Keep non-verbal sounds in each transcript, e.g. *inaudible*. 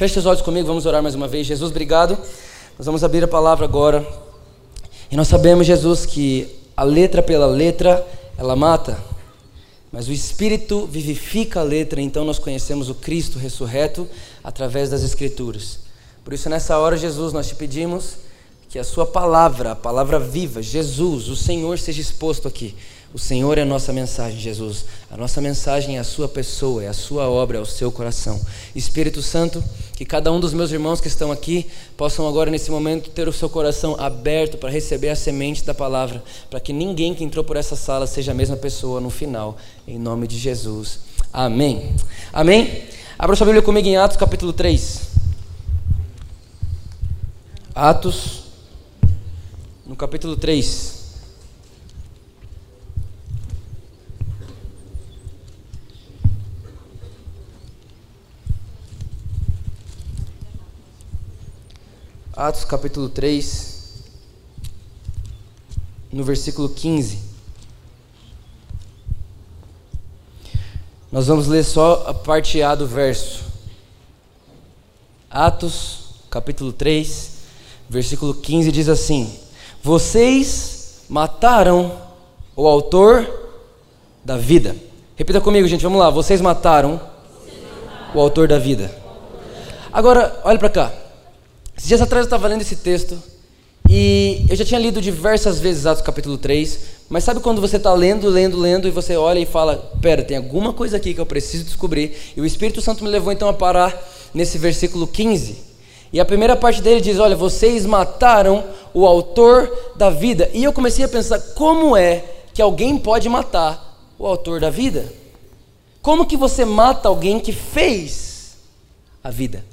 Feche seus olhos comigo, vamos orar mais uma vez. Jesus, obrigado. Nós vamos abrir a palavra agora. E nós sabemos, Jesus, que a letra pela letra, ela mata. Mas o Espírito vivifica a letra, então nós conhecemos o Cristo ressurreto através das Escrituras. Por isso, nessa hora, Jesus, nós te pedimos que a Sua palavra, a palavra viva, Jesus, o Senhor, seja exposto aqui. O Senhor é a nossa mensagem, Jesus. A nossa mensagem é a Sua pessoa, é a Sua obra, é o seu coração. Espírito Santo, que cada um dos meus irmãos que estão aqui possam agora, nesse momento, ter o seu coração aberto para receber a semente da palavra, para que ninguém que entrou por essa sala seja a mesma pessoa no final, em nome de Jesus. Amém. Amém? Abra sua Bíblia comigo em Atos capítulo 3. Atos, no capítulo 3. Atos capítulo 3, no versículo 15. Nós vamos ler só a parte A do verso. Atos capítulo 3, versículo 15 diz assim: Vocês mataram o autor da vida. Repita comigo, gente, vamos lá. Vocês mataram, o autor da vida. Agora, olha para cá. Esses dias atrás eu estava lendo esse texto e eu já tinha lido diversas vezes Atos capítulo 3, mas sabe quando você está lendo, lendo, lendo e você olha e fala: Pera, tem alguma coisa aqui que eu preciso descobrir. E o Espírito Santo me levou então a parar nesse versículo 15. E a primeira parte dele diz: Olha, vocês mataram o autor da vida. E eu comecei a pensar: como é que alguém pode matar o autor da vida? Como que você mata alguém que fez a vida?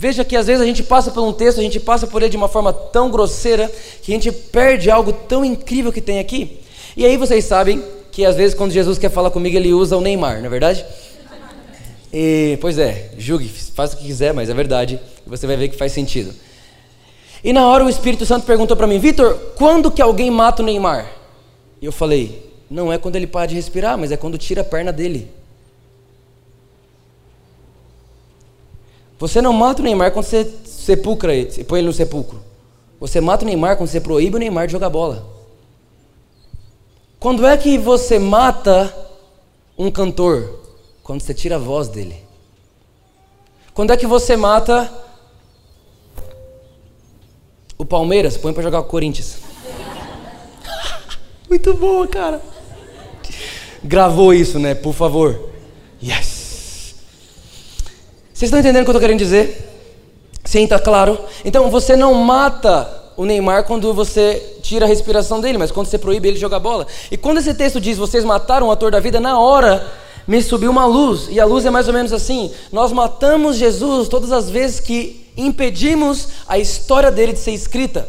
Veja que às vezes a gente passa por um texto, a gente passa por ele de uma forma tão grosseira que a gente perde algo tão incrível que tem aqui. E aí vocês sabem que às vezes quando Jesus quer falar comigo, ele usa o Neymar, não é verdade? E, pois é, julgue, faça o que quiser, mas é verdade. E você vai ver que faz sentido. E na hora o Espírito Santo perguntou para mim, Vitor, quando que alguém mata o Neymar? E eu falei, não é quando ele para de respirar, mas é quando tira a perna dele. Você não mata o Neymar quando você sepulcra ele, você põe ele no sepulcro. Você mata o Neymar quando você proíbe o Neymar de jogar bola. Quando é que você mata um cantor? Quando você tira a voz dele. Quando é que você mata o Palmeiras? Põe para jogar o Corinthians. *laughs* Muito boa, cara. Gravou isso, né? Por favor. Yes. Vocês estão entendendo o que eu estou querendo dizer? Sim, está claro? Então você não mata o Neymar quando você tira a respiração dele, mas quando você proíbe ele de jogar bola. E quando esse texto diz vocês mataram o ator da vida, na hora me subiu uma luz. E a luz é mais ou menos assim: nós matamos Jesus todas as vezes que impedimos a história dele de ser escrita.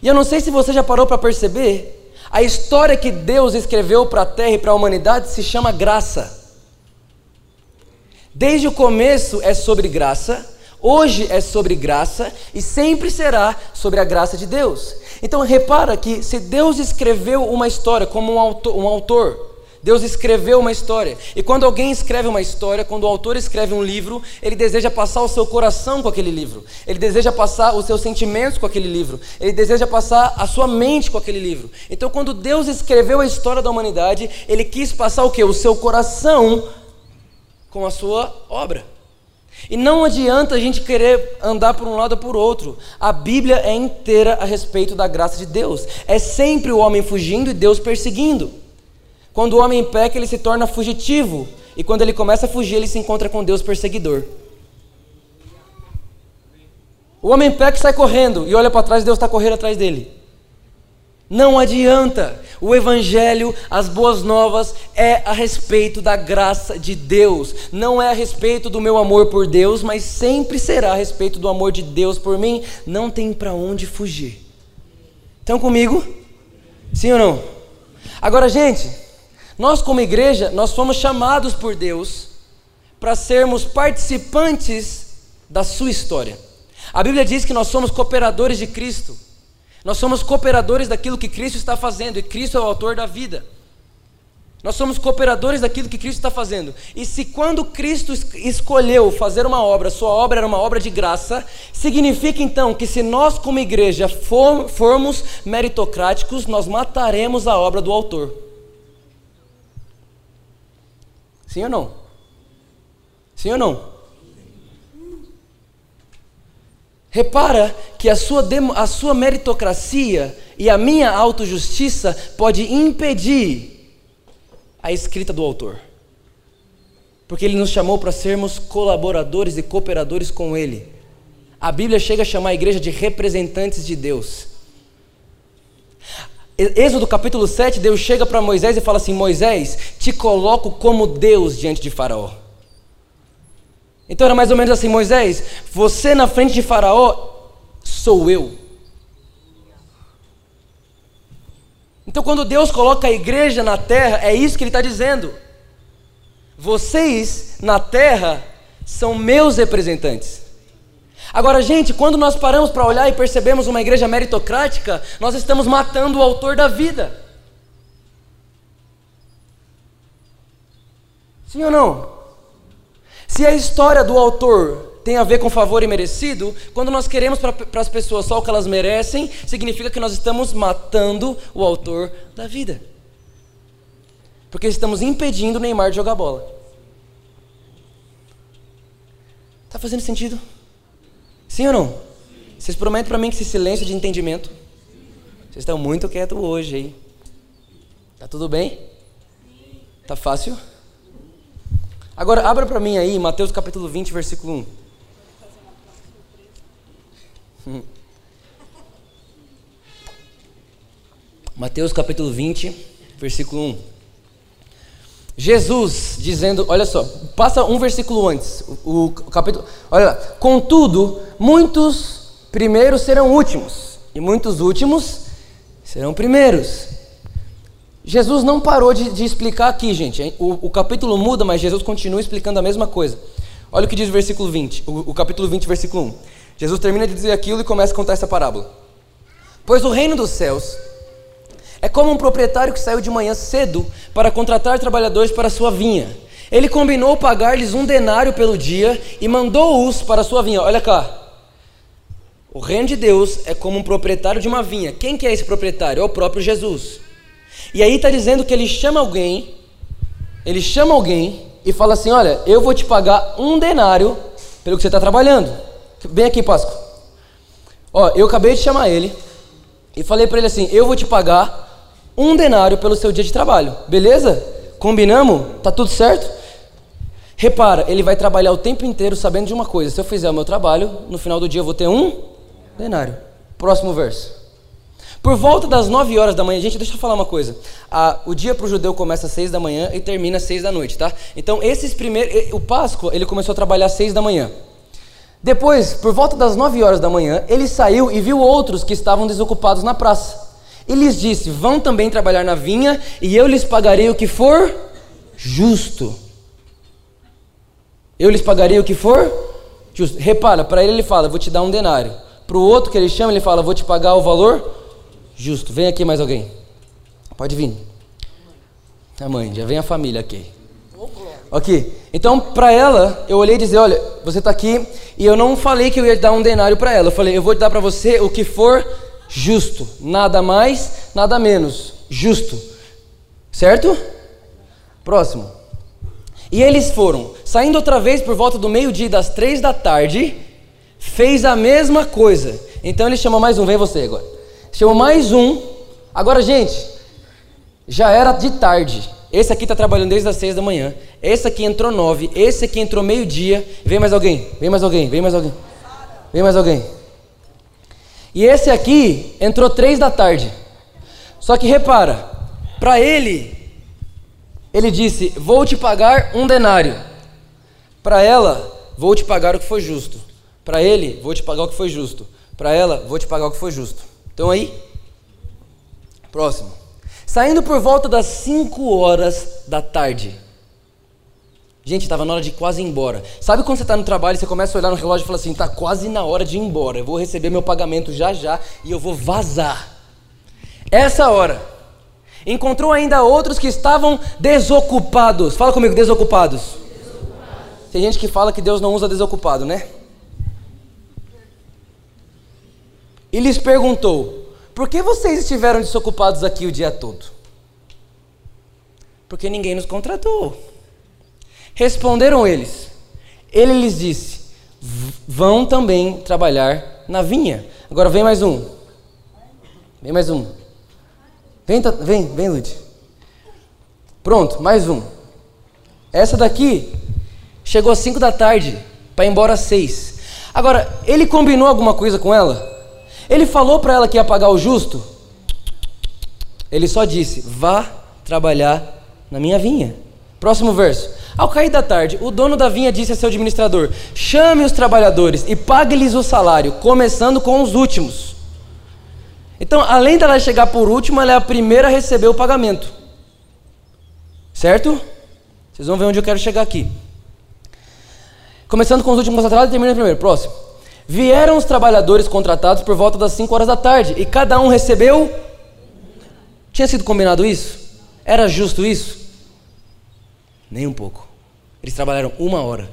E eu não sei se você já parou para perceber, a história que Deus escreveu para a terra e para a humanidade se chama graça. Desde o começo é sobre graça, hoje é sobre graça e sempre será sobre a graça de Deus. Então repara que se Deus escreveu uma história como um autor, um autor Deus escreveu uma história. E quando alguém escreve uma história, quando o autor escreve um livro, ele deseja passar o seu coração com aquele livro. Ele deseja passar os seus sentimentos com aquele livro. Ele deseja passar a sua mente com aquele livro. Então, quando Deus escreveu a história da humanidade, ele quis passar o que? O seu coração com a sua obra. E não adianta a gente querer andar por um lado ou por outro. A Bíblia é inteira a respeito da graça de Deus. É sempre o homem fugindo e Deus perseguindo. Quando o homem peca, ele se torna fugitivo. E quando ele começa a fugir, ele se encontra com Deus perseguidor. O homem peca e sai correndo e olha para trás Deus está correndo atrás dele. Não adianta. O Evangelho, as boas novas, é a respeito da graça de Deus. Não é a respeito do meu amor por Deus, mas sempre será a respeito do amor de Deus por mim. Não tem para onde fugir. Estão comigo? Sim ou não? Agora, gente, nós como igreja, nós fomos chamados por Deus para sermos participantes da sua história. A Bíblia diz que nós somos cooperadores de Cristo. Nós somos cooperadores daquilo que Cristo está fazendo, e Cristo é o autor da vida. Nós somos cooperadores daquilo que Cristo está fazendo. E se quando Cristo escolheu fazer uma obra, sua obra era uma obra de graça, significa então que se nós, como igreja, for, formos meritocráticos, nós mataremos a obra do autor. Sim ou não? Sim ou não? Repara que a sua, a sua meritocracia e a minha autojustiça pode impedir a escrita do autor. Porque ele nos chamou para sermos colaboradores e cooperadores com ele. A Bíblia chega a chamar a igreja de representantes de Deus. Êxodo capítulo 7, Deus chega para Moisés e fala assim: Moisés, te coloco como Deus diante de Faraó. Então era mais ou menos assim: Moisés, você na frente de Faraó sou eu. Então, quando Deus coloca a igreja na terra, é isso que Ele está dizendo. Vocês na terra são meus representantes. Agora, gente, quando nós paramos para olhar e percebemos uma igreja meritocrática, nós estamos matando o autor da vida. Sim ou não? Se a história do autor tem a ver com favor e merecido, quando nós queremos para as pessoas só o que elas merecem, significa que nós estamos matando o autor da vida. Porque estamos impedindo o Neymar de jogar bola. Está fazendo sentido? Sim ou não? Vocês prometem para mim que esse silêncio de entendimento. Vocês estão muito quietos hoje, hein? Tá tudo bem? Tá fácil? Agora, abra para mim aí Mateus capítulo 20, versículo 1. *laughs* Mateus capítulo 20, versículo 1. Jesus dizendo, olha só, passa um versículo antes, o, o capítulo, olha lá, contudo, muitos primeiros serão últimos, e muitos últimos serão primeiros. Jesus não parou de, de explicar aqui, gente. O, o, capítulo muda, mas Jesus continua explicando a mesma coisa. Olha o que diz o versículo 20, o, o capítulo 20, versículo 1. Jesus termina de dizer aquilo e começa a contar essa parábola. Pois o reino dos céus é como um proprietário que saiu de manhã cedo para contratar trabalhadores para sua vinha. Ele combinou pagar-lhes um denário pelo dia e mandou-os para sua vinha. Olha cá. O reino de Deus é como um proprietário de uma vinha. Quem que é esse proprietário? É o próprio Jesus. E aí está dizendo que ele chama alguém, ele chama alguém e fala assim: Olha, eu vou te pagar um denário pelo que você está trabalhando. Vem aqui, Páscoa. Ó, eu acabei de chamar ele e falei para ele assim: Eu vou te pagar um denário pelo seu dia de trabalho, beleza? Combinamos? Tá tudo certo? Repara, ele vai trabalhar o tempo inteiro sabendo de uma coisa: se eu fizer o meu trabalho, no final do dia eu vou ter um denário. Próximo verso. Por volta das 9 horas da manhã, gente, deixa eu falar uma coisa. Ah, o dia para o judeu começa às 6 da manhã e termina às 6 da noite, tá? Então, esses primeiros. O Páscoa, ele começou a trabalhar às 6 da manhã. Depois, por volta das 9 horas da manhã, ele saiu e viu outros que estavam desocupados na praça. E lhes disse: Vão também trabalhar na vinha, e eu lhes pagarei o que for justo. Eu lhes pagarei o que for justo. Repara, para ele ele fala: Vou te dar um denário. Para o outro que ele chama, ele fala: Vou te pagar o valor Justo. Vem aqui mais alguém. Pode vir. A mãe, já vem a família aqui. Ok. Então, para ela, eu olhei e disse: Olha, você está aqui e eu não falei que eu ia dar um denário para ela. Eu falei: Eu vou dar para você o que for justo. Nada mais, nada menos. Justo. Certo? Próximo. E eles foram. Saindo outra vez por volta do meio-dia das três da tarde, fez a mesma coisa. Então ele chamou mais um. Vem você agora. Chamou mais um. Agora, gente, já era de tarde. Esse aqui está trabalhando desde as seis da manhã. Esse aqui entrou nove. Esse aqui entrou meio-dia. Vem mais alguém. Vem mais alguém. Vem mais alguém. Vem mais alguém. E esse aqui entrou três da tarde. Só que repara, para ele, ele disse: Vou te pagar um denário. Para ela, vou te pagar o que foi justo. Para ele, vou te pagar o que foi justo. Para ela, vou te pagar o que foi justo. Então aí? Próximo. Saindo por volta das 5 horas da tarde. Gente, estava na hora de quase ir embora. Sabe quando você está no trabalho e você começa a olhar no relógio e fala assim: está quase na hora de ir embora. Eu vou receber meu pagamento já já e eu vou vazar. Essa hora, encontrou ainda outros que estavam desocupados. Fala comigo, desocupados. desocupados. Tem gente que fala que Deus não usa desocupado, né? E lhes perguntou: Por que vocês estiveram desocupados aqui o dia todo? Porque ninguém nos contratou. Responderam eles. Ele lhes disse: Vão também trabalhar na vinha. Agora vem mais um. Vem mais um. Vem, vem, vem, Lud. Pronto, mais um. Essa daqui chegou às 5 da tarde para ir embora às 6. Agora, ele combinou alguma coisa com ela? Ele falou para ela que ia pagar o justo? Ele só disse: vá trabalhar na minha vinha. Próximo verso. Ao cair da tarde, o dono da vinha disse a seu administrador: Chame os trabalhadores e pague-lhes o salário, começando com os últimos. Então, além dela chegar por último, ela é a primeira a receber o pagamento. Certo? Vocês vão ver onde eu quero chegar aqui. Começando com os últimos contratados e terminando primeiro. Próximo. Vieram os trabalhadores contratados por volta das 5 horas da tarde e cada um recebeu. Tinha sido combinado isso? Era justo isso? Nem um pouco. Eles trabalharam uma hora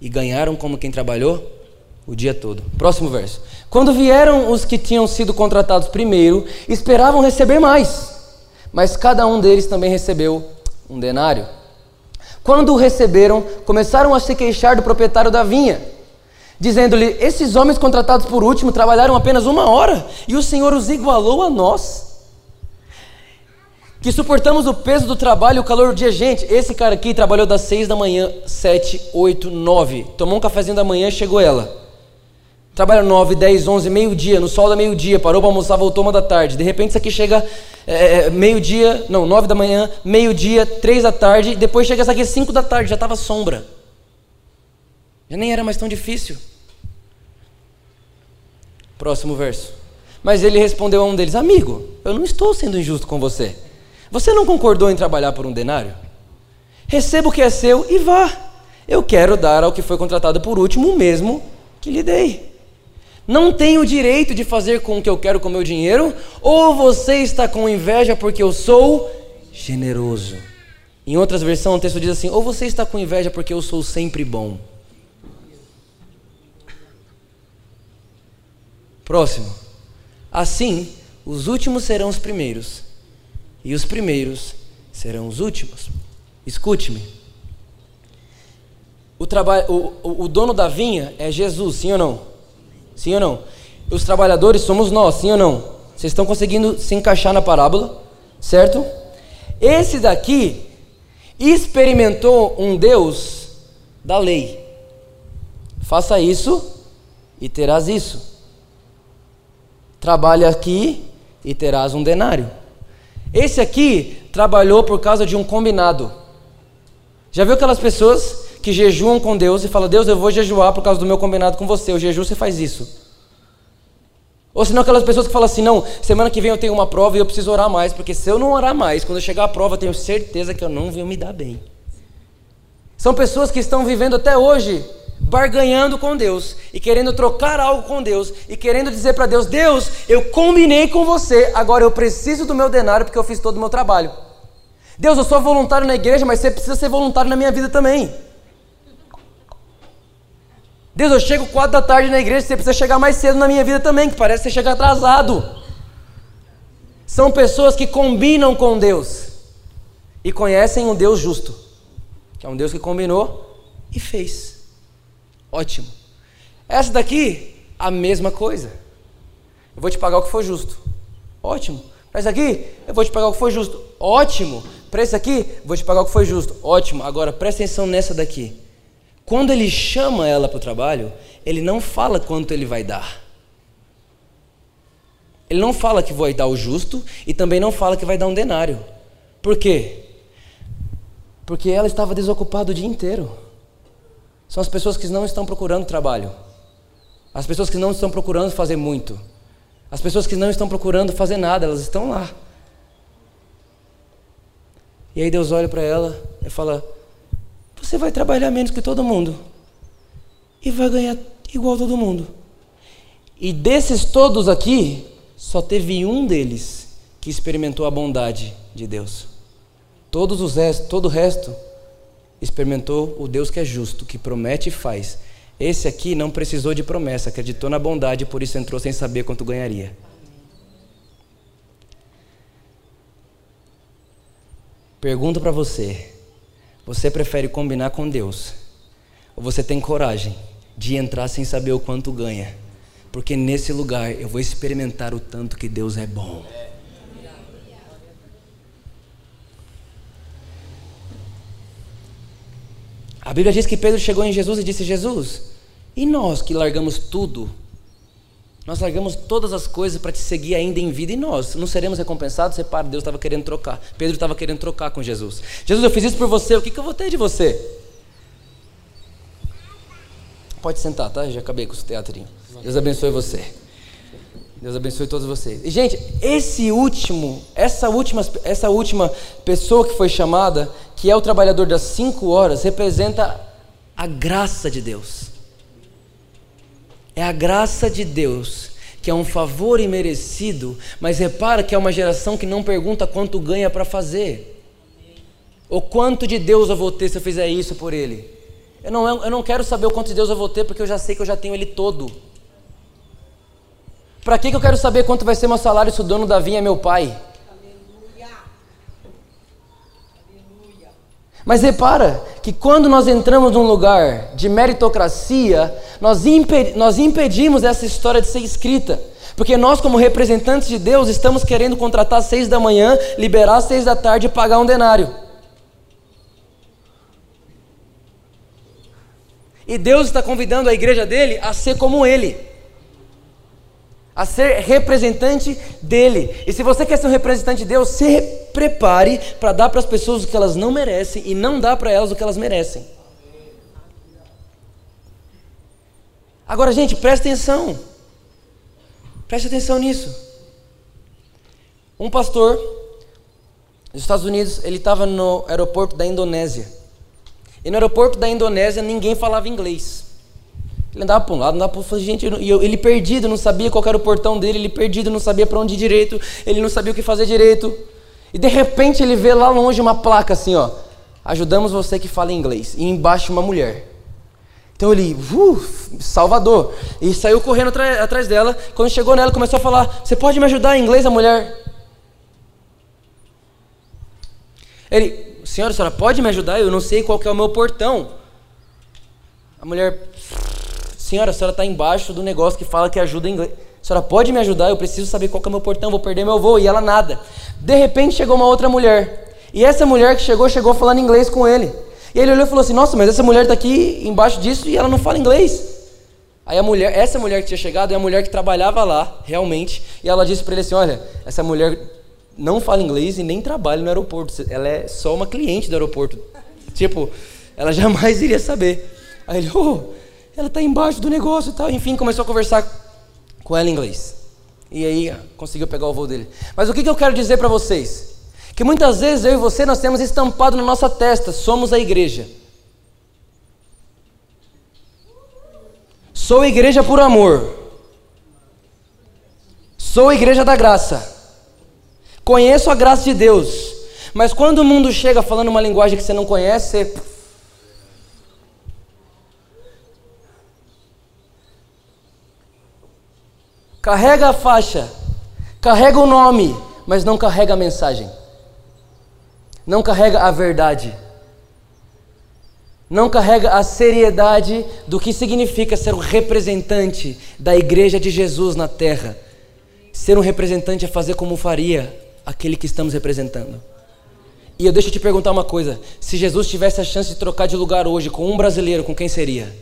e ganharam como quem trabalhou o dia todo. Próximo verso. Quando vieram os que tinham sido contratados primeiro, esperavam receber mais, mas cada um deles também recebeu um denário. Quando o receberam, começaram a se queixar do proprietário da vinha, dizendo-lhe: Esses homens contratados por último trabalharam apenas uma hora e o Senhor os igualou a nós que suportamos o peso do trabalho e o calor do dia. Gente, esse cara aqui trabalhou das 6 da manhã, 7, 8, 9. Tomou um cafezinho da manhã chegou ela. Trabalha 9, 10, 11, meio-dia, no sol da meio-dia, parou para almoçar, voltou uma da tarde. De repente isso aqui chega é, é meio-dia, não, 9 da manhã, meio-dia, 3 da tarde, depois chega essa aqui 5 da tarde, já estava sombra. Já nem era mais tão difícil. Próximo verso. Mas ele respondeu a um deles: Amigo, eu não estou sendo injusto com você. Você não concordou em trabalhar por um denário? Receba o que é seu e vá. Eu quero dar ao que foi contratado por último o mesmo que lhe dei. Não tenho o direito de fazer com o que eu quero com meu dinheiro, ou você está com inveja porque eu sou generoso. Em outras versões, o texto diz assim: ou você está com inveja porque eu sou sempre bom. Próximo. Assim, os últimos serão os primeiros e os primeiros serão os últimos. Escute-me. O, o, o dono da vinha é Jesus, sim ou não? Sim ou não? Os trabalhadores somos nós, sim ou não? Vocês estão conseguindo se encaixar na parábola, certo? Esse daqui experimentou um Deus da lei. Faça isso e terás isso. Trabalhe aqui e terás um denário. Esse aqui trabalhou por causa de um combinado. Já viu aquelas pessoas que jejuam com Deus e falam: Deus, eu vou jejuar por causa do meu combinado com você. O jejum você faz isso. Ou senão aquelas pessoas que falam assim: não, semana que vem eu tenho uma prova e eu preciso orar mais, porque se eu não orar mais, quando chegar a prova, eu tenho certeza que eu não vou me dar bem. São pessoas que estão vivendo até hoje barganhando com Deus e querendo trocar algo com Deus e querendo dizer para Deus: Deus, eu combinei com você, agora eu preciso do meu denário porque eu fiz todo o meu trabalho. Deus, eu sou voluntário na igreja, mas você precisa ser voluntário na minha vida também. Deus, eu chego quatro da tarde na igreja, você precisa chegar mais cedo na minha vida também, que parece que você chega atrasado. São pessoas que combinam com Deus e conhecem um Deus justo, que é um Deus que combinou e fez. Ótimo. Essa daqui, a mesma coisa. Eu vou te pagar o que for justo. Ótimo. Para esse aqui, eu vou te pagar o que for justo. Ótimo. Para esse aqui, vou te pagar o que for justo. Ótimo. Agora presta atenção nessa daqui. Quando ele chama ela para o trabalho, ele não fala quanto ele vai dar. Ele não fala que vai dar o justo e também não fala que vai dar um denário. Por quê? Porque ela estava desocupada o dia inteiro. São as pessoas que não estão procurando trabalho. As pessoas que não estão procurando fazer muito. As pessoas que não estão procurando fazer nada, elas estão lá. E aí Deus olha para ela e fala: Você vai trabalhar menos que todo mundo e vai ganhar igual todo mundo. E desses todos aqui, só teve um deles que experimentou a bondade de Deus. Todos os restos, todo o resto experimentou o Deus que é justo, que promete e faz. Esse aqui não precisou de promessa, acreditou na bondade, por isso entrou sem saber quanto ganharia. Pergunto para você: você prefere combinar com Deus? Ou você tem coragem de entrar sem saber o quanto ganha? Porque nesse lugar eu vou experimentar o tanto que Deus é bom. A Bíblia diz que Pedro chegou em Jesus e disse: Jesus, e nós que largamos tudo? Nós largamos todas as coisas para te seguir ainda em vida e nós não seremos recompensados? Repara, Deus estava querendo trocar. Pedro estava querendo trocar com Jesus. Jesus, eu fiz isso por você, o que, que eu vou ter de você? Pode sentar, tá? Já acabei com o teatrinho. Deus abençoe você. Deus abençoe todos vocês. E, gente, esse último, essa última, essa última pessoa que foi chamada, que é o trabalhador das cinco horas, representa a graça de Deus. É a graça de Deus, que é um favor imerecido, mas repara que é uma geração que não pergunta quanto ganha para fazer. Ou quanto de Deus eu vou ter se eu fizer isso por Ele. Eu não, eu não quero saber o quanto de Deus eu vou ter, porque eu já sei que eu já tenho Ele todo. Para que, que eu quero saber quanto vai ser meu salário se o dono da vinha é meu pai? Mas repara que quando nós entramos num lugar de meritocracia, nós, imped nós impedimos essa história de ser escrita. Porque nós, como representantes de Deus, estamos querendo contratar às seis da manhã, liberar às seis da tarde e pagar um denário. E Deus está convidando a igreja dele a ser como ele a ser representante dele. E se você quer ser um representante de Deus, se prepare para dar para as pessoas o que elas não merecem e não dar para elas o que elas merecem. Agora, gente, presta atenção. Preste atenção nisso. Um pastor dos Estados Unidos, ele estava no aeroporto da Indonésia. E no aeroporto da Indonésia ninguém falava inglês. Ele andava para um lado, andava para o outro, gente, e eu, ele perdido, não sabia qual era o portão dele, ele perdido, não sabia para onde ir direito, ele não sabia o que fazer direito. E de repente ele vê lá longe uma placa assim, ó, ajudamos você que fala inglês, e embaixo uma mulher. Então ele, uh, Salvador, e saiu correndo atrás dela. Quando chegou nela, começou a falar: Você pode me ajudar em inglês, a mulher? Ele, senhora, senhora pode me ajudar? Eu não sei qual é o meu portão. A mulher, Senhora, a senhora está embaixo do negócio que fala que ajuda inglês. A senhora pode me ajudar? Eu preciso saber qual é o meu portão, vou perder meu voo. E ela nada. De repente chegou uma outra mulher. E essa mulher que chegou, chegou falando inglês com ele. E ele olhou e falou assim: Nossa, mas essa mulher está aqui embaixo disso e ela não fala inglês. Aí a mulher, essa mulher que tinha chegado é a mulher que trabalhava lá, realmente. E ela disse para ele assim: Olha, essa mulher não fala inglês e nem trabalha no aeroporto. Ela é só uma cliente do aeroporto. Tipo, ela *laughs* jamais iria saber. Aí ele, oh, ela está embaixo do negócio e tal. Enfim, começou a conversar com ela em inglês. E aí conseguiu pegar o voo dele. Mas o que, que eu quero dizer para vocês? Que muitas vezes eu e você nós temos estampado na nossa testa, somos a igreja. Sou igreja por amor. Sou igreja da graça. Conheço a graça de Deus. Mas quando o mundo chega falando uma linguagem que você não conhece, você Carrega a faixa, carrega o nome, mas não carrega a mensagem. Não carrega a verdade. Não carrega a seriedade do que significa ser um representante da igreja de Jesus na terra. Ser um representante é fazer como faria aquele que estamos representando. E eu deixo te perguntar uma coisa: se Jesus tivesse a chance de trocar de lugar hoje com um brasileiro, com quem seria?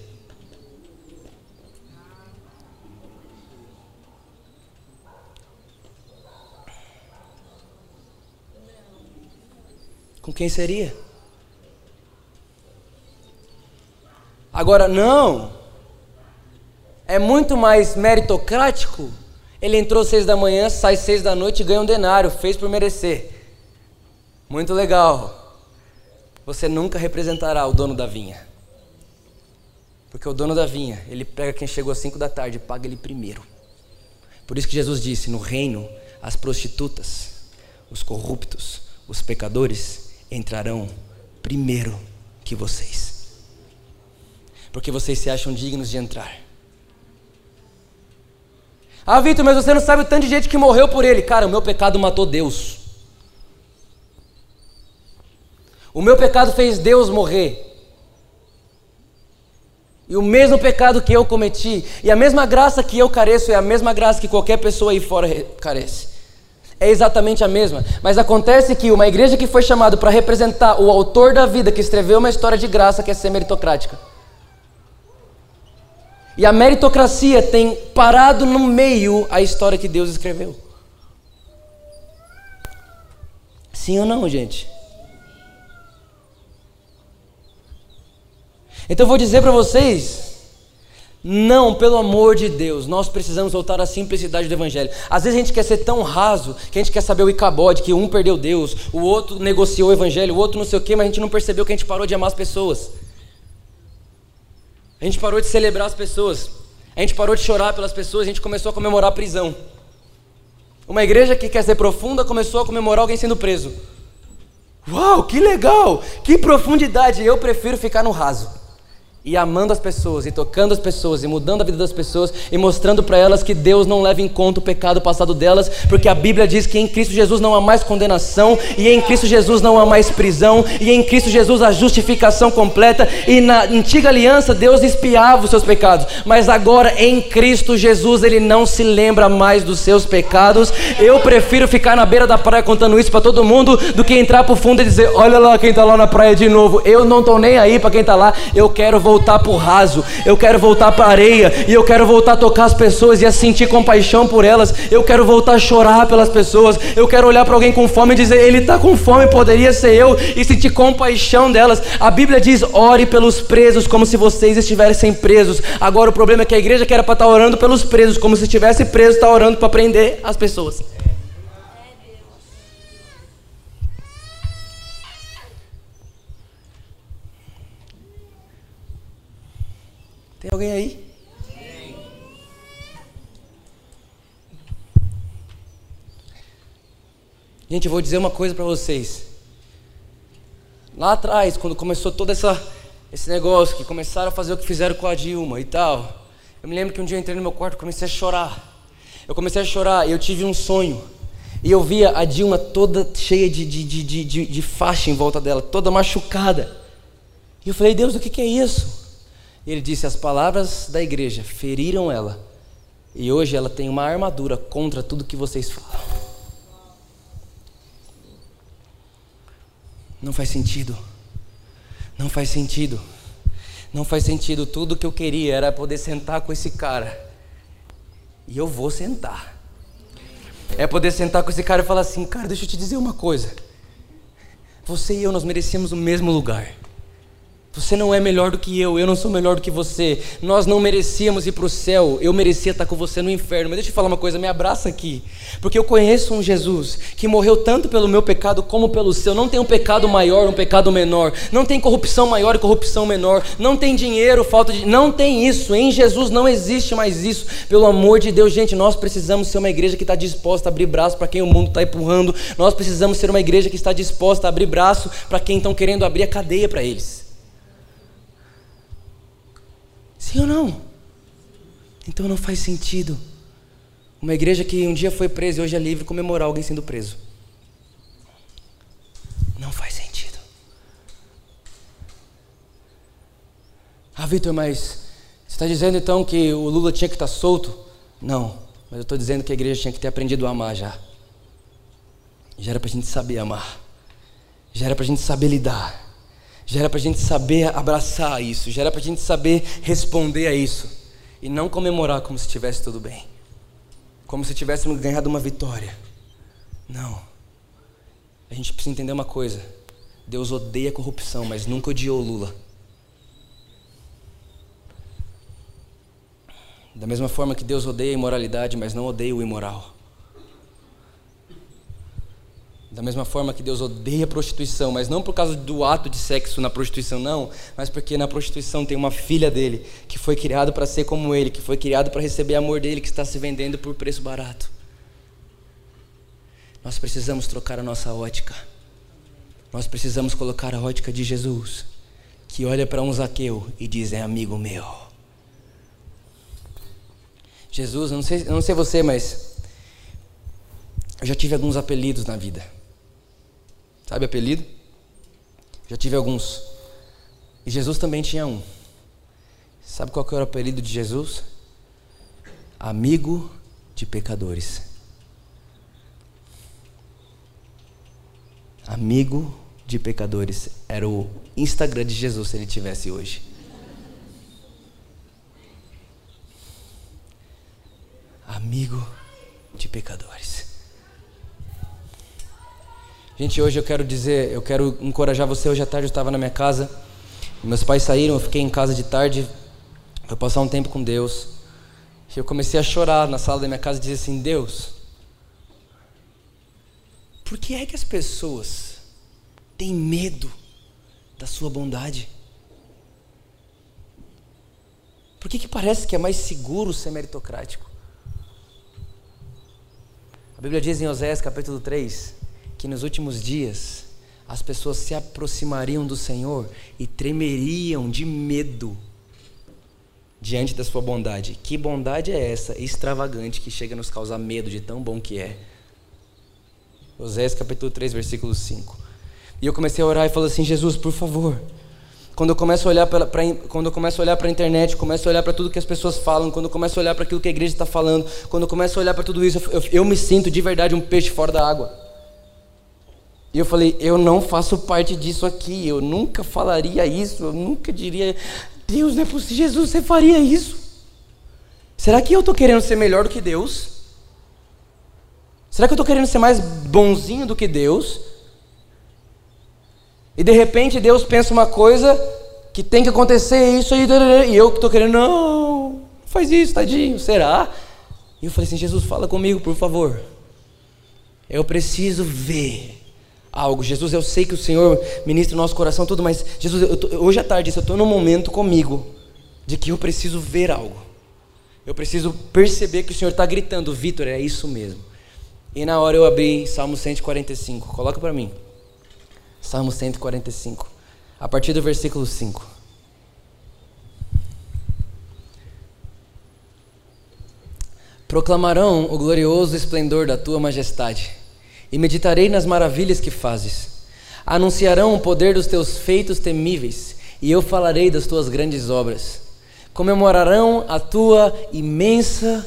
Com quem seria? Agora, não. É muito mais meritocrático. Ele entrou seis da manhã, sai seis da noite e ganha um denário. Fez por merecer. Muito legal. Você nunca representará o dono da vinha. Porque o dono da vinha, ele pega quem chegou às cinco da tarde e paga ele primeiro. Por isso que Jesus disse: no reino, as prostitutas, os corruptos, os pecadores entrarão primeiro que vocês porque vocês se acham dignos de entrar. Ah, Vitor, mas você não sabe o tanto de gente que morreu por ele. Cara, o meu pecado matou Deus. O meu pecado fez Deus morrer. E o mesmo pecado que eu cometi, e a mesma graça que eu careço, é a mesma graça que qualquer pessoa aí fora carece. É exatamente a mesma. Mas acontece que uma igreja que foi chamada para representar o autor da vida, que escreveu uma história de graça, quer ser meritocrática. E a meritocracia tem parado no meio a história que Deus escreveu. Sim ou não, gente? Então eu vou dizer para vocês, não, pelo amor de Deus, nós precisamos voltar à simplicidade do Evangelho. Às vezes a gente quer ser tão raso que a gente quer saber o icabode, que um perdeu Deus, o outro negociou o Evangelho, o outro não sei o quê, mas a gente não percebeu que a gente parou de amar as pessoas. A gente parou de celebrar as pessoas. A gente parou de chorar pelas pessoas, a gente começou a comemorar a prisão. Uma igreja que quer ser profunda começou a comemorar alguém sendo preso. Uau, que legal! Que profundidade! Eu prefiro ficar no raso e amando as pessoas, e tocando as pessoas, e mudando a vida das pessoas, e mostrando para elas que Deus não leva em conta o pecado passado delas, porque a Bíblia diz que em Cristo Jesus não há mais condenação, e em Cristo Jesus não há mais prisão, e em Cristo Jesus há justificação completa, e na antiga aliança Deus espiava os seus pecados, mas agora em Cristo Jesus Ele não se lembra mais dos seus pecados. Eu prefiro ficar na beira da praia contando isso para todo mundo do que entrar pro fundo e dizer: Olha lá quem está lá na praia de novo. Eu não estou nem aí para quem está lá, eu quero voltar voltar para o raso, eu quero voltar para a areia, e eu quero voltar a tocar as pessoas e a sentir compaixão por elas, eu quero voltar a chorar pelas pessoas, eu quero olhar para alguém com fome e dizer, ele está com fome, poderia ser eu, e sentir compaixão delas. A Bíblia diz: ore pelos presos como se vocês estivessem presos. Agora o problema é que a igreja que era para estar tá orando pelos presos, como se estivesse preso, está orando para prender as pessoas. Tem alguém aí? Gente, eu vou dizer uma coisa para vocês. Lá atrás, quando começou todo essa, esse negócio, que começaram a fazer o que fizeram com a Dilma e tal, eu me lembro que um dia eu entrei no meu quarto e comecei a chorar. Eu comecei a chorar e eu tive um sonho. E eu via a Dilma toda cheia de, de, de, de, de faixa em volta dela, toda machucada. E eu falei, Deus, o que, que é isso? Ele disse: As palavras da igreja feriram ela, e hoje ela tem uma armadura contra tudo que vocês falam. Não faz sentido. Não faz sentido. Não faz sentido. Tudo que eu queria era poder sentar com esse cara. E eu vou sentar. É poder sentar com esse cara e falar assim: Cara, deixa eu te dizer uma coisa. Você e eu, nós merecíamos o mesmo lugar. Você não é melhor do que eu, eu não sou melhor do que você. Nós não merecíamos ir para o céu, eu merecia estar com você no inferno. Mas deixa eu te falar uma coisa, me abraça aqui. Porque eu conheço um Jesus que morreu tanto pelo meu pecado como pelo seu. Não tem um pecado maior, um pecado menor. Não tem corrupção maior e corrupção menor. Não tem dinheiro, falta de. Não tem isso. Em Jesus não existe mais isso. Pelo amor de Deus, gente, nós precisamos ser uma igreja que está disposta a abrir braço para quem o mundo está empurrando. Nós precisamos ser uma igreja que está disposta a abrir braço para quem estão querendo abrir a cadeia para eles. Sim ou não? Então não faz sentido. Uma igreja que um dia foi presa e hoje é livre comemorar alguém sendo preso. Não faz sentido. Ah, Vitor, mas você está dizendo então que o Lula tinha que estar tá solto? Não, mas eu estou dizendo que a igreja tinha que ter aprendido a amar já. Já era para a gente saber amar. Já era para a gente saber lidar. Já era para a gente saber abraçar isso, já era para a gente saber responder a isso. E não comemorar como se estivesse tudo bem. Como se tivéssemos ganhado uma vitória. Não. A gente precisa entender uma coisa. Deus odeia corrupção, mas nunca odiou Lula. Da mesma forma que Deus odeia a imoralidade, mas não odeia o imoral. Da mesma forma que Deus odeia a prostituição, mas não por causa do ato de sexo na prostituição, não, mas porque na prostituição tem uma filha dele que foi criado para ser como ele, que foi criado para receber amor dele, que está se vendendo por preço barato. Nós precisamos trocar a nossa ótica. Nós precisamos colocar a ótica de Jesus, que olha para um Zaqueu e diz: É amigo meu. Jesus, não sei, não sei você, mas eu já tive alguns apelidos na vida. Sabe apelido? Já tive alguns. E Jesus também tinha um. Sabe qual que era o apelido de Jesus? Amigo de pecadores. Amigo de pecadores. Era o Instagram de Jesus se ele tivesse hoje. Amigo de pecadores. Gente, hoje eu quero dizer, eu quero encorajar você. Hoje à tarde eu estava na minha casa, meus pais saíram, eu fiquei em casa de tarde, para passar um tempo com Deus. E eu comecei a chorar na sala da minha casa e dizer assim: Deus, por que é que as pessoas têm medo da Sua bondade? Por que, que parece que é mais seguro ser meritocrático? A Bíblia diz em Oséias capítulo 3 que nos últimos dias as pessoas se aproximariam do Senhor e tremeriam de medo diante da sua bondade. Que bondade é essa extravagante que chega a nos causar medo de tão bom que é? Oséias capítulo 3, versículo 5. E eu comecei a orar e falei assim: Jesus, por favor. Quando eu começo a olhar para quando eu começo a olhar para a internet, começo a olhar para tudo que as pessoas falam, quando eu começo a olhar para aquilo que a igreja está falando, quando eu começo a olhar para tudo isso, eu, eu, eu me sinto de verdade um peixe fora da água. E eu falei, eu não faço parte disso aqui, eu nunca falaria isso, eu nunca diria, Deus, não é possível, Jesus, você faria isso? Será que eu estou querendo ser melhor do que Deus? Será que eu estou querendo ser mais bonzinho do que Deus? E de repente Deus pensa uma coisa que tem que acontecer isso aí, e eu que estou querendo, não, faz isso, tadinho, será? E eu falei assim, Jesus, fala comigo, por favor. Eu preciso ver algo. Jesus, eu sei que o Senhor ministra o nosso coração tudo, mas Jesus, tô, hoje à tarde eu estou num momento comigo de que eu preciso ver algo. Eu preciso perceber que o Senhor está gritando, Vitor, é isso mesmo. E na hora eu abri Salmo 145. Coloca para mim. Salmo 145. A partir do versículo 5. Proclamarão o glorioso esplendor da tua majestade e meditarei nas maravilhas que fazes. Anunciarão o poder dos teus feitos temíveis, e eu falarei das tuas grandes obras. Comemorarão a tua imensa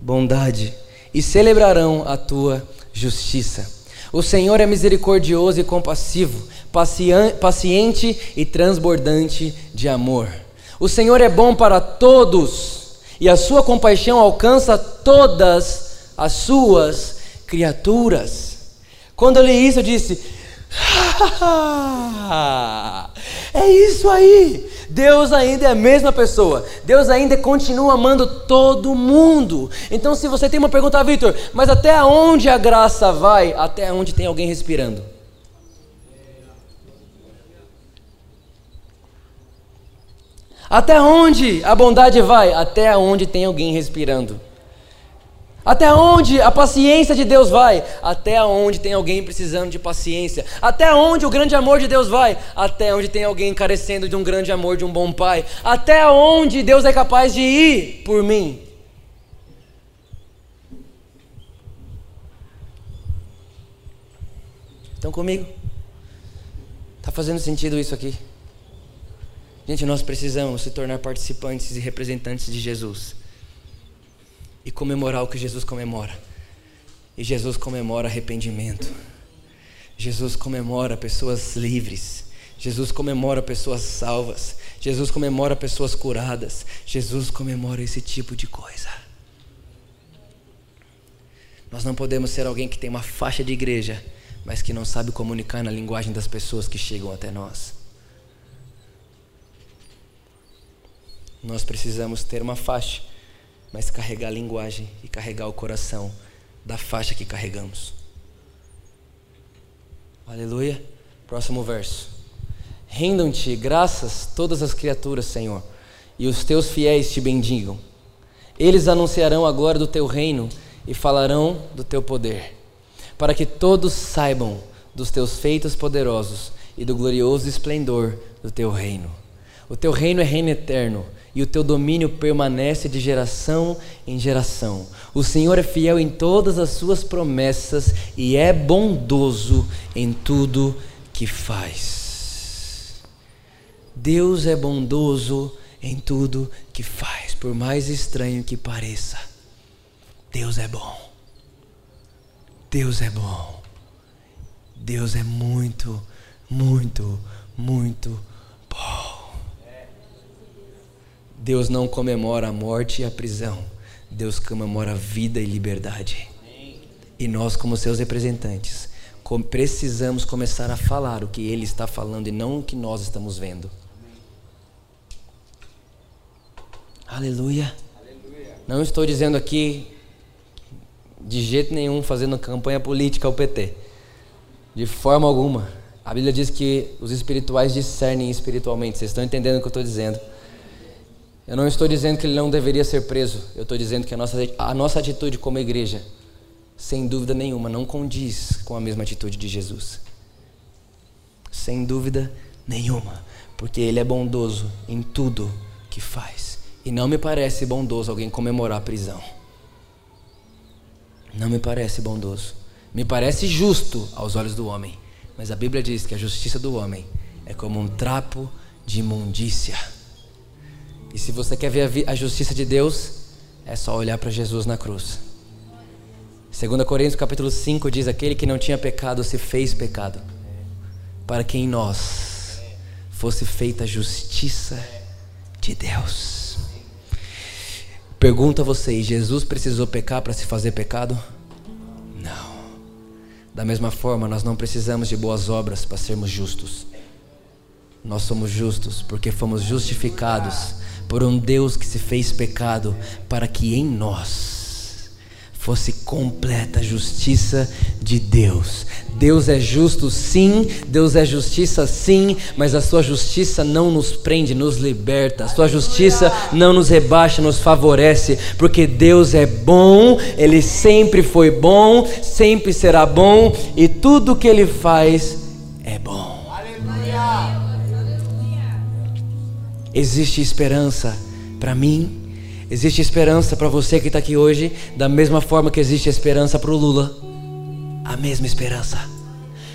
bondade e celebrarão a tua justiça. O Senhor é misericordioso e compassivo, paciente e transbordante de amor. O Senhor é bom para todos, e a sua compaixão alcança todas as suas criaturas. Quando eu li isso, eu disse: é isso aí. Deus ainda é a mesma pessoa. Deus ainda continua amando todo mundo. Então, se você tem uma pergunta, ah, Victor, mas até onde a graça vai? Até onde tem alguém respirando. Até onde a bondade vai? Até onde tem alguém respirando. Até onde a paciência de Deus vai? Até onde tem alguém precisando de paciência. Até onde o grande amor de Deus vai? Até onde tem alguém carecendo de um grande amor de um bom pai. Até onde Deus é capaz de ir por mim. Estão comigo? Está fazendo sentido isso aqui? Gente, nós precisamos se tornar participantes e representantes de Jesus e comemorar o que Jesus comemora. E Jesus comemora arrependimento. Jesus comemora pessoas livres. Jesus comemora pessoas salvas. Jesus comemora pessoas curadas. Jesus comemora esse tipo de coisa. Nós não podemos ser alguém que tem uma faixa de igreja, mas que não sabe comunicar na linguagem das pessoas que chegam até nós. Nós precisamos ter uma faixa, mas carregar a linguagem e carregar o coração da faixa que carregamos. Aleluia. Próximo verso. Rendam-te graças todas as criaturas, Senhor, e os teus fiéis te bendigam. Eles anunciarão a glória do teu reino e falarão do teu poder, para que todos saibam dos teus feitos poderosos e do glorioso esplendor do teu reino. O teu reino é reino eterno e o teu domínio permanece de geração em geração. O Senhor é fiel em todas as suas promessas e é bondoso em tudo que faz. Deus é bondoso em tudo que faz, por mais estranho que pareça. Deus é bom. Deus é bom. Deus é muito, muito, muito bom. Deus não comemora a morte e a prisão. Deus comemora a vida e liberdade. E nós, como seus representantes, precisamos começar a falar o que Ele está falando e não o que nós estamos vendo. Aleluia. Aleluia. Não estou dizendo aqui de jeito nenhum fazendo campanha política ao PT. De forma alguma. A Bíblia diz que os espirituais discernem espiritualmente. Vocês estão entendendo o que eu estou dizendo? Eu não estou dizendo que ele não deveria ser preso. Eu estou dizendo que a nossa, a nossa atitude como igreja, sem dúvida nenhuma, não condiz com a mesma atitude de Jesus. Sem dúvida nenhuma. Porque ele é bondoso em tudo que faz. E não me parece bondoso alguém comemorar a prisão. Não me parece bondoso. Me parece justo aos olhos do homem. Mas a Bíblia diz que a justiça do homem é como um trapo de imundícia. E se você quer ver a justiça de Deus, é só olhar para Jesus na cruz. 2 Coríntios capítulo 5 diz: Aquele que não tinha pecado se fez pecado, para que em nós fosse feita a justiça de Deus. Pergunto a vocês: Jesus precisou pecar para se fazer pecado? Não. Da mesma forma, nós não precisamos de boas obras para sermos justos. Nós somos justos porque fomos justificados por um Deus que se fez pecado para que em nós fosse completa a justiça de Deus. Deus é justo, sim, Deus é justiça, sim, mas a sua justiça não nos prende, nos liberta. A sua justiça não nos rebaixa, nos favorece, porque Deus é bom, ele sempre foi bom, sempre será bom e tudo que ele faz é bom. Existe esperança para mim, existe esperança para você que está aqui hoje, da mesma forma que existe esperança para o Lula. A mesma esperança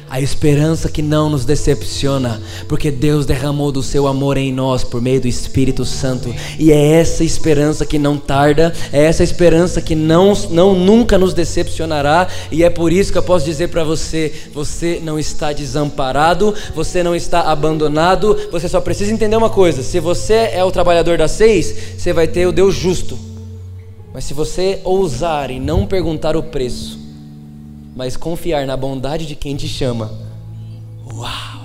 a esperança que não nos decepciona, porque Deus derramou do seu amor em nós por meio do Espírito Santo, e é essa esperança que não tarda, é essa esperança que não, não nunca nos decepcionará, e é por isso que eu posso dizer para você: você não está desamparado, você não está abandonado, você só precisa entender uma coisa: se você é o trabalhador das seis, você vai ter o Deus justo, mas se você ousar e não perguntar o preço, mas confiar na bondade de quem te chama. Uau!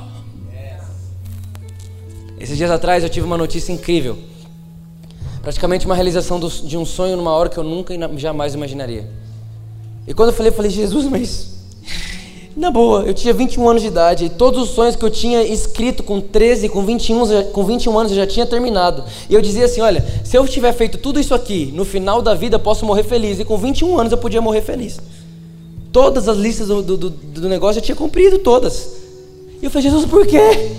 Esses dias atrás eu tive uma notícia incrível. Praticamente uma realização de um sonho numa hora que eu nunca jamais imaginaria. E quando eu falei, eu falei, Jesus, mas. *laughs* Na boa, eu tinha 21 anos de idade e todos os sonhos que eu tinha escrito com 13, com 21, com 21 anos eu já tinha terminado. E eu dizia assim: olha, se eu tiver feito tudo isso aqui, no final da vida eu posso morrer feliz. E com 21 anos eu podia morrer feliz. Todas as listas do, do, do negócio eu tinha cumprido todas. E eu falei, Jesus, por quê?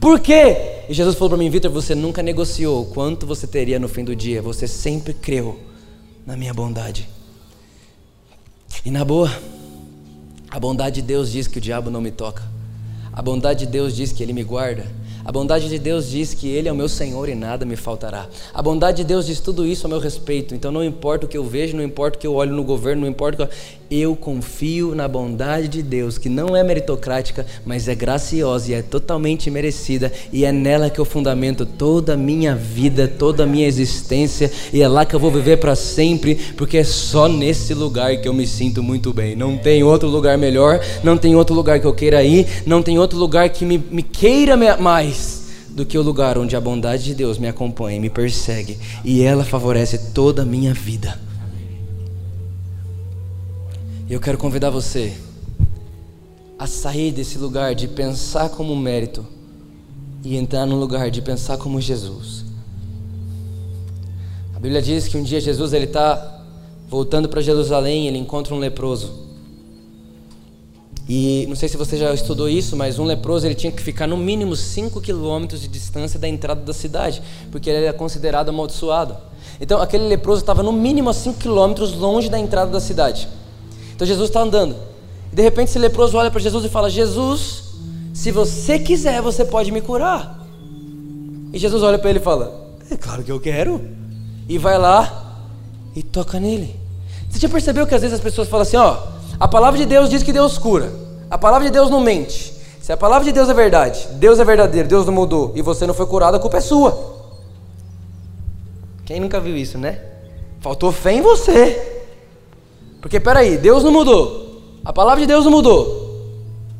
Por quê? E Jesus falou para mim, Vitor, você nunca negociou quanto você teria no fim do dia. Você sempre creu na minha bondade. E na boa, a bondade de Deus diz que o diabo não me toca. A bondade de Deus diz que ele me guarda. A bondade de Deus diz que Ele é o meu Senhor e nada me faltará. A bondade de Deus diz tudo isso a meu respeito. Então não importa o que eu vejo, não importa o que eu olho no governo, não importa. eu confio na bondade de Deus, que não é meritocrática, mas é graciosa e é totalmente merecida, e é nela que eu fundamento toda a minha vida, toda a minha existência, e é lá que eu vou viver para sempre, porque é só nesse lugar que eu me sinto muito bem. Não tem outro lugar melhor, não tem outro lugar que eu queira ir, não tem outro lugar que me, me queira mais do que o lugar onde a bondade de Deus me acompanha e me persegue, e ela favorece toda a minha vida. Eu quero convidar você a sair desse lugar de pensar como mérito e entrar no lugar de pensar como Jesus. A Bíblia diz que um dia Jesus ele está voltando para Jerusalém, ele encontra um leproso. E não sei se você já estudou isso, mas um leproso ele tinha que ficar no mínimo 5 quilômetros de distância da entrada da cidade, porque ele era considerado amaldiçoado. Então aquele leproso estava no mínimo a 5 quilômetros longe da entrada da cidade. Então Jesus está andando. E de repente esse leproso olha para Jesus e fala: Jesus, se você quiser, você pode me curar. E Jesus olha para ele e fala: É claro que eu quero. E vai lá e toca nele. Você já percebeu que às vezes as pessoas falam assim: Ó. A palavra de Deus diz que Deus cura. A palavra de Deus não mente. Se a palavra de Deus é verdade, Deus é verdadeiro, Deus não mudou e você não foi curado, a culpa é sua. Quem nunca viu isso, né? Faltou fé em você. Porque peraí, Deus não mudou. A palavra de Deus não mudou.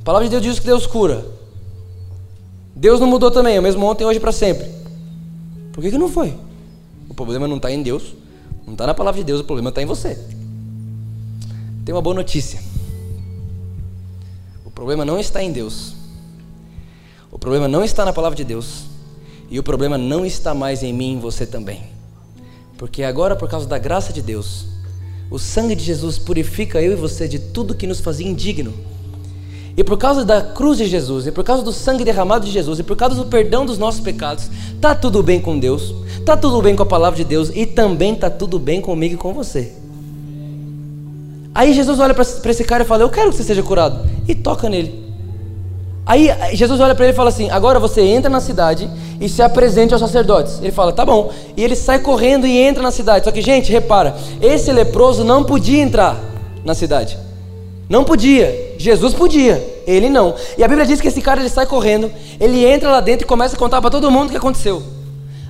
A palavra de Deus diz que Deus cura. Deus não mudou também, é o mesmo ontem, hoje para sempre. Por que, que não foi? O problema não está em Deus, não está na palavra de Deus, o problema está em você. Tem uma boa notícia. O problema não está em Deus. O problema não está na palavra de Deus. E o problema não está mais em mim e em você também. Porque agora, por causa da graça de Deus, o sangue de Jesus purifica eu e você de tudo que nos fazia indigno. E por causa da cruz de Jesus, e por causa do sangue derramado de Jesus, e por causa do perdão dos nossos pecados, tá tudo bem com Deus, tá tudo bem com a palavra de Deus e também tá tudo bem comigo e com você. Aí Jesus olha para esse cara e fala: Eu quero que você seja curado. E toca nele. Aí Jesus olha para ele e fala assim: Agora você entra na cidade e se apresente aos sacerdotes. Ele fala: Tá bom. E ele sai correndo e entra na cidade. Só que, gente, repara: esse leproso não podia entrar na cidade. Não podia. Jesus podia. Ele não. E a Bíblia diz que esse cara ele sai correndo, ele entra lá dentro e começa a contar para todo mundo o que aconteceu.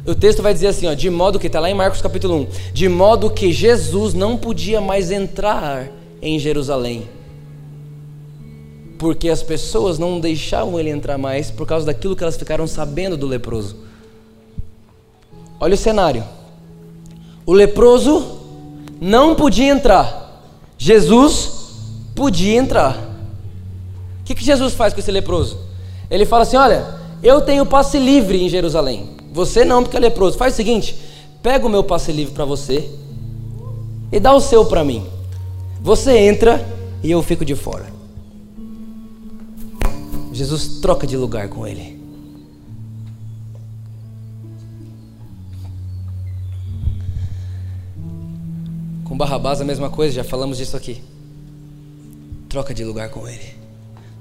O texto vai dizer assim, ó, de modo que está lá em Marcos capítulo 1, de modo que Jesus não podia mais entrar em Jerusalém. Porque as pessoas não deixavam ele entrar mais por causa daquilo que elas ficaram sabendo do leproso. Olha o cenário. O leproso não podia entrar. Jesus podia entrar. O que, que Jesus faz com esse leproso? Ele fala assim: Olha, eu tenho passe livre em Jerusalém. Você não, porque é leproso. Faz o seguinte: pega o meu passe livre para você e dá o seu para mim. Você entra e eu fico de fora. Jesus troca de lugar com ele. Com Barrabás a mesma coisa, já falamos disso aqui. Troca de lugar com ele.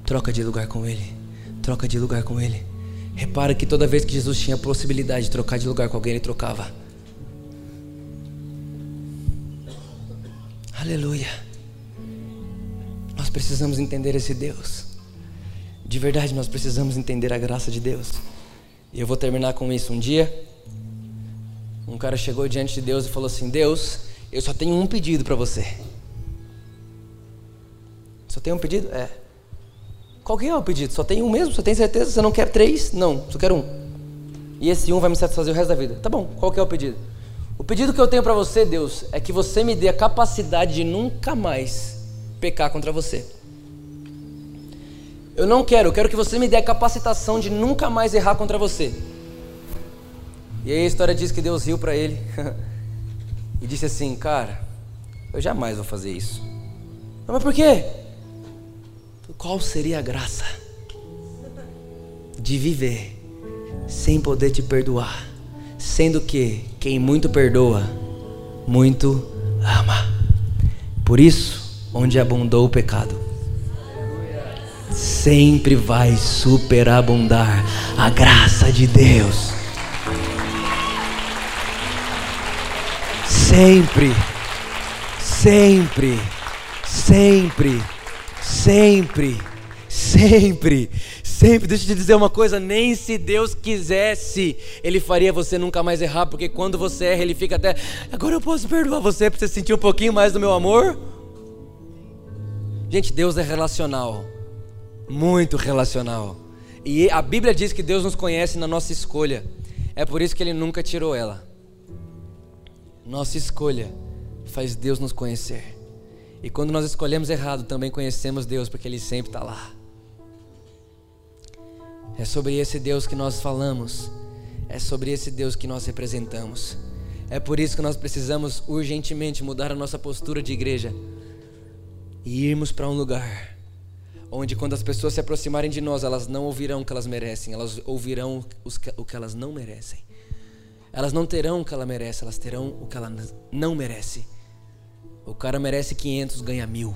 Troca de lugar com ele. Troca de lugar com ele. Repara que toda vez que Jesus tinha a possibilidade de trocar de lugar com alguém, ele trocava. Aleluia. Nós precisamos entender esse Deus. De verdade, nós precisamos entender a graça de Deus. E eu vou terminar com isso. Um dia, um cara chegou diante de Deus e falou assim: Deus, eu só tenho um pedido para você. Só tenho um pedido? É. Qual que é o pedido? Só tem um mesmo? Você tem certeza? Você não quer três? Não, só quero um. E esse um vai me satisfazer o resto da vida. Tá bom, qual que é o pedido? O pedido que eu tenho para você, Deus, é que você me dê a capacidade de nunca mais pecar contra você. Eu não quero, eu quero que você me dê a capacitação de nunca mais errar contra você. E aí a história diz que Deus riu para ele *laughs* e disse assim: Cara, eu jamais vou fazer isso. Mas por quê? qual seria a graça de viver sem poder te perdoar, sendo que quem muito perdoa, muito ama. Por isso, onde abundou o pecado, sempre vai superabundar a graça de Deus. Sempre, sempre Sempre, sempre, sempre, sempre. Deixa eu te dizer uma coisa: nem se Deus quisesse, Ele faria você nunca mais errar, porque quando você erra, Ele fica até. Agora eu posso perdoar você para você sentir um pouquinho mais do meu amor? Gente, Deus é relacional, muito relacional. E a Bíblia diz que Deus nos conhece na nossa escolha. É por isso que Ele nunca tirou ela. Nossa escolha faz Deus nos conhecer. E quando nós escolhemos errado, também conhecemos Deus, porque Ele sempre está lá. É sobre esse Deus que nós falamos, é sobre esse Deus que nós representamos. É por isso que nós precisamos urgentemente mudar a nossa postura de igreja e irmos para um lugar onde, quando as pessoas se aproximarem de nós, elas não ouvirão o que elas merecem, elas ouvirão o que elas não merecem. Elas não terão o que ela merece, elas terão o que ela não merece. O cara merece 500, ganha mil.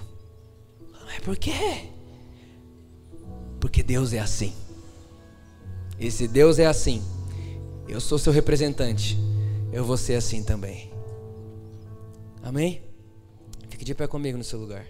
Mas por quê? Porque Deus é assim. E se Deus é assim, eu sou seu representante, eu vou ser assim também. Amém? Fique de pé comigo no seu lugar.